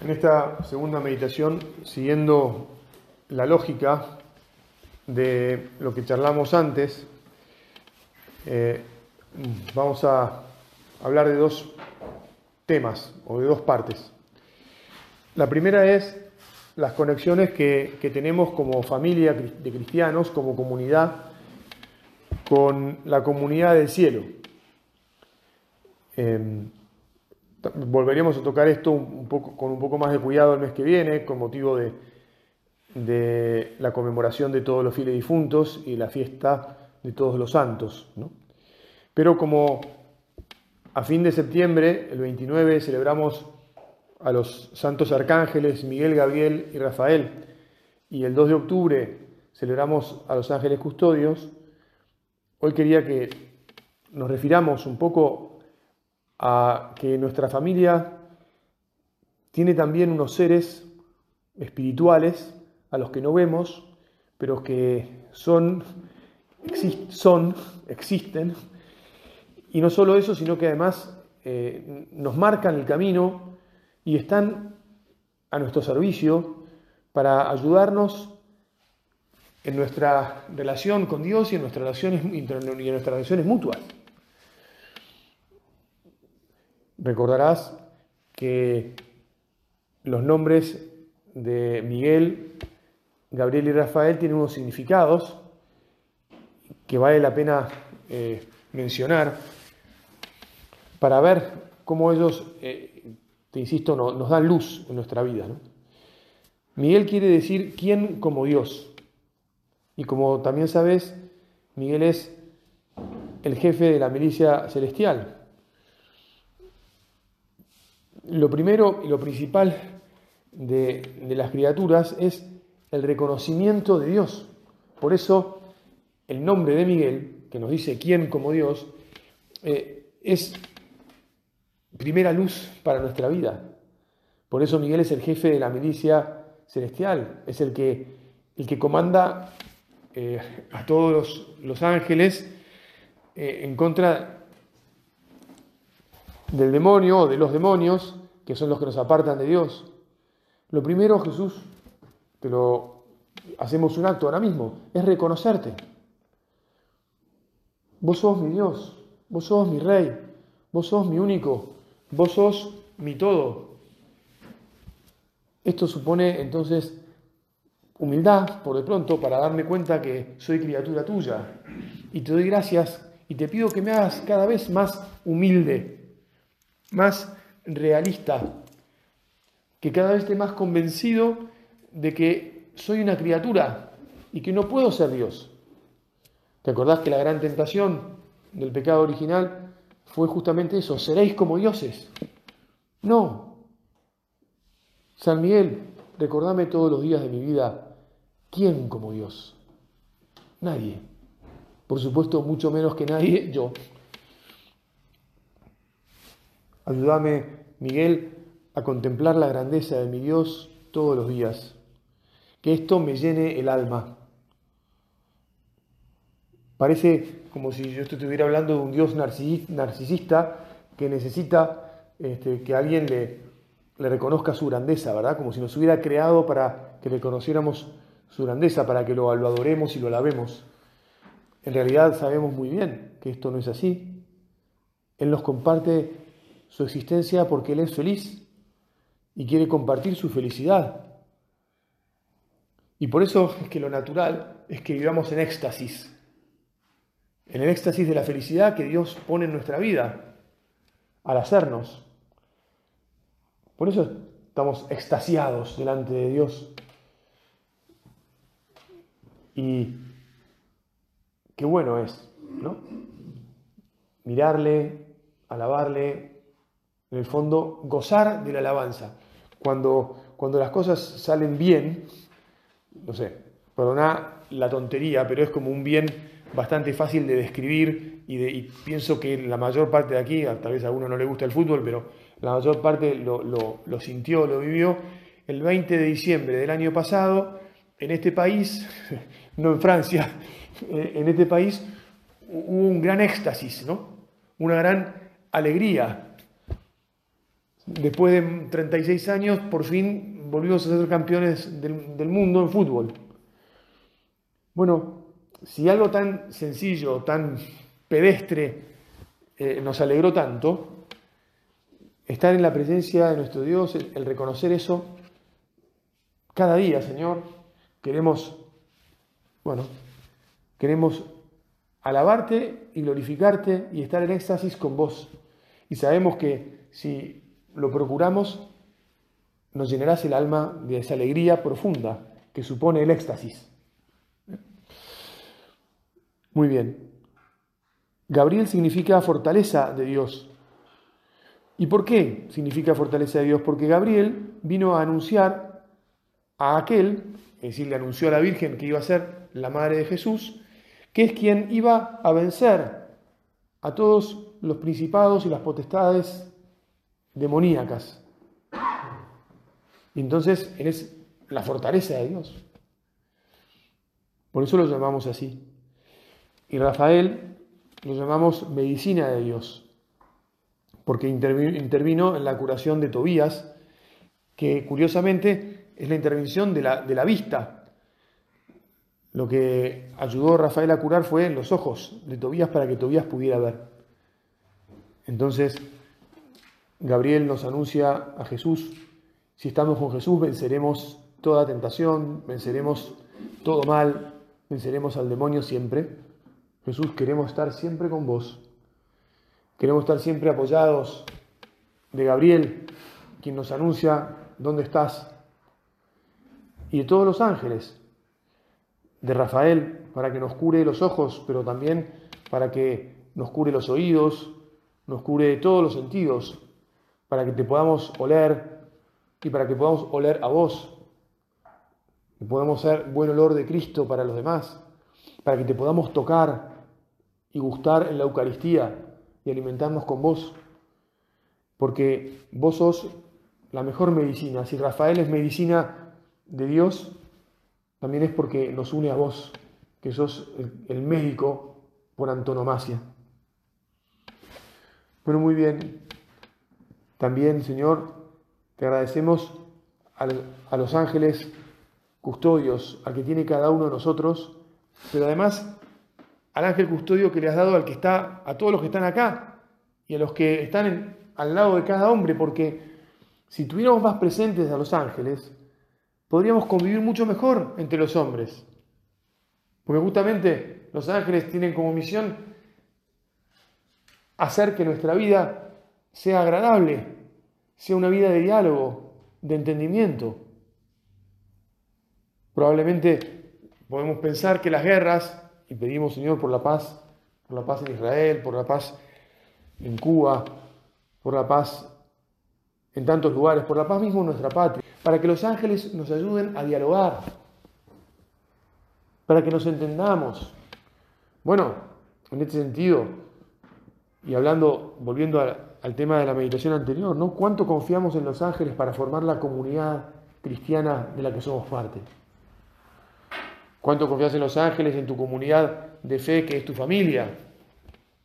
en esta segunda meditación, siguiendo la lógica de lo que charlamos antes, eh, vamos a hablar de dos temas o de dos partes. La primera es las conexiones que, tenemos como familia de cristianos, como comunidad, con la comunidad del cielo. Em, volveríamos a tocar esto un poco, con un poco más de cuidado el mes que viene, con motivo de, de la conmemoración de todos los fieles difuntos y la fiesta de todos los santos. Pero como a fin de septiembre, el 29, celebramos a los santos arcángeles Miguel, Gabriel y Rafael, y el 2 de octubre celebramos a los ángeles custodios, hoy quería que nos refiramos un poco a que nuestra familia tiene también unos seres espirituales a los que no vemos, pero que son, existen, y no solo eso, sino que además eh, nos marcan el camino y están a nuestro servicio para ayudarnos en nuestra relación con Dios y en nuestras relaciones, y en nuestras relaciones mutuas. Recordarás que los nombres de Miguel, Gabriel y Rafael tienen unos significados que vale la pena eh, mencionar para ver cómo ellos, eh, te insisto, nos dan luz en nuestra vida. Miguel quiere decir quién como Dios. Y como también sabes, Miguel es el jefe de la milicia celestial, lo primero y lo principal de, las criaturas es el reconocimiento de Dios. Por eso el nombre de Miguel, que nos dice quién como Dios, eh, es primera luz para nuestra vida. Por eso Miguel es el jefe de la milicia celestial, es el que, el que comanda eh, a todos los, ángeles eh, en contra del demonio o de los demonios, que son los que nos apartan de Dios. Lo primero, Jesús, te lo hacemos un acto ahora mismo, es reconocerte. Vos sos mi Dios, vos sos mi Rey, vos sos mi único, vos sos mi todo. Esto supone entonces humildad, por de pronto, para darme cuenta que soy criatura tuya. Y te doy gracias y te pido que me hagas cada vez más humilde, más realista, que cada vez esté más convencido de que soy una criatura y que no puedo ser Dios. ¿Te acordás que la gran tentación del pecado original fue justamente eso? Seréis como dioses. No. San Miguel, recordame todos los días de mi vida, ¿quién como Dios? Nadie. Por supuesto, mucho menos que nadie, yo. Ayúdame, Miguel, a contemplar la grandeza de mi Dios todos los días. Que esto me llene el alma. Parece como si yo estuviera hablando de un Dios narcisista que necesita este, que alguien le, reconozca su grandeza, ¿verdad? Como si nos hubiera creado para que reconociéramos su grandeza, para que lo, lo adoremos y lo alabemos. En realidad sabemos muy bien que esto no es así. Él nos comparte su existencia porque Él es feliz y quiere compartir su felicidad. Y por eso es que lo natural es que vivamos en éxtasis, en el éxtasis de la felicidad que Dios pone en nuestra vida al hacernos. Por eso estamos extasiados delante de Dios. Y qué bueno es, ¿no? Mirarle, alabarle, en el fondo, gozar de la alabanza. cuando, cuando las cosas salen bien, no sé, perdona la tontería, pero es como un bien bastante fácil de describir y, de, pienso que la mayor parte de aquí, tal vez a uno no le gusta el fútbol, pero la mayor parte lo, lo sintió, lo vivió, el 20 de diciembre del año pasado, en este país, no en Francia, eh, en este país hubo un gran éxtasis, ¿no? Una gran alegría. Después de 36 años, por fin volvimos a ser campeones del, mundo en fútbol. Bueno, si algo tan sencillo, tan pedestre, eh, nos alegró tanto, estar en la presencia de nuestro Dios, el reconocer eso, cada día, Señor, queremos, bueno, queremos alabarte y glorificarte y estar en éxtasis con vos. Y sabemos que si lo procuramos, nos llenarás el alma de esa alegría profunda que supone el éxtasis. Muy bien. Gabriel significa fortaleza de Dios. ¿Y por qué significa fortaleza de Dios? Porque Gabriel vino a anunciar a aquel, es decir, le anunció a la Virgen que iba a ser la madre de Jesús, que es quien iba a vencer a todos los principados y las potestades demoníacas. Y entonces es la fortaleza de Dios. Por eso lo llamamos así. Y Rafael lo llamamos medicina de Dios, porque intervino en la curación de Tobías, que curiosamente es la intervención de la, de la vista, lo que ayudó a Rafael a curar fue los ojos de Tobías para que Tobías pudiera ver. Entonces, Gabriel nos anuncia a Jesús. Si estamos con Jesús, venceremos toda tentación, venceremos todo mal, venceremos al demonio siempre. Jesús, queremos estar siempre con vos. Queremos estar siempre apoyados de Gabriel, quien nos anuncia dónde estás, y de todos los ángeles, de Rafael para que nos cure los ojos, pero también para que nos cure los oídos, nos cure todos los sentidos, para que te podamos oler y para que podamos oler a vos, que podamos ser buen olor de Cristo para los demás, para que te podamos tocar y gustar en la Eucaristía y alimentarnos con vos, porque vos sos la mejor medicina. Si Rafael es medicina de Dios, también es porque nos une a vos, que sos el, médico por antonomasia. Bueno, muy bien. También, Señor, te agradecemos a los ángeles custodios, al que tiene cada uno de nosotros, pero además al ángel custodio que le has dado al que está, a todos los que están acá y a los que están al lado de cada hombre, porque si tuviéramos más presentes a los ángeles, podríamos convivir mucho mejor entre los hombres. Porque justamente los ángeles tienen como misión hacer que nuestra vida sea agradable, sea una vida de diálogo, de entendimiento. Probablemente podemos pensar que las guerras, y pedimos Señor por la paz, por la paz en Israel, por la paz en Cuba, por la paz en tantos lugares, por la paz mismo en nuestra patria, para que los ángeles nos ayuden a dialogar, para que nos entendamos. Bueno, en este sentido, y hablando, volviendo al tema de la meditación anterior, ¿no? ¿Cuánto confiamos en los ángeles para formar la comunidad cristiana de la que somos parte? ¿Cuánto confías en los ángeles, en tu comunidad de fe que es tu familia,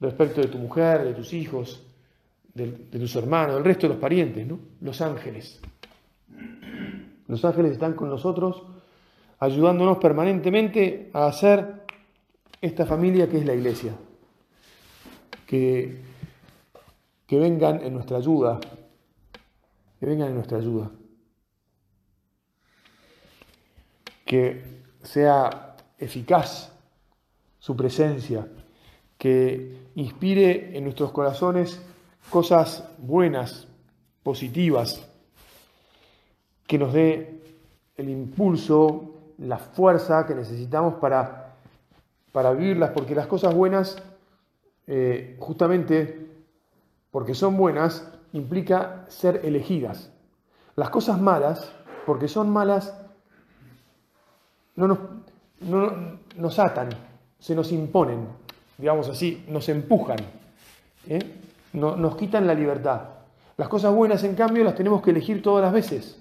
respecto de tu mujer, de tus hijos, de, tus hermanos, del resto de los parientes, ¿no? Los ángeles. Los ángeles están con nosotros ayudándonos permanentemente a hacer esta familia que es la iglesia. Que, vengan en nuestra ayuda, que vengan en nuestra ayuda. Que sea eficaz su presencia, que inspire en nuestros corazones cosas buenas, positivas, que nos dé el impulso, la fuerza que necesitamos para, para vivirlas, porque las cosas buenas, eh, justamente porque son buenas, implica ser elegidas. Las cosas malas, porque son malas, no nos, no, nos atan, se nos imponen, digamos así, nos empujan, ¿eh? no, nos quitan la libertad. Las cosas buenas, en cambio, las tenemos que elegir todas las veces.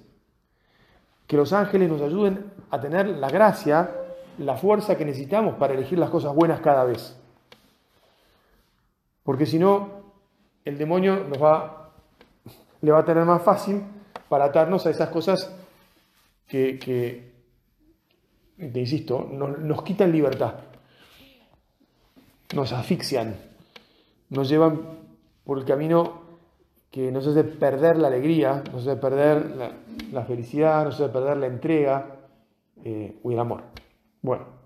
Que los ángeles nos ayuden a tener la gracia, la fuerza que necesitamos para elegir las cosas buenas cada vez. Porque si no, el demonio nos va, le va a tener más fácil para atarnos a esas cosas que, te insisto, nos, nos quitan libertad, nos asfixian, nos llevan por el camino que nos hace perder la alegría, nos hace perder la, felicidad, nos hace perder la entrega eh, y el amor. Bueno.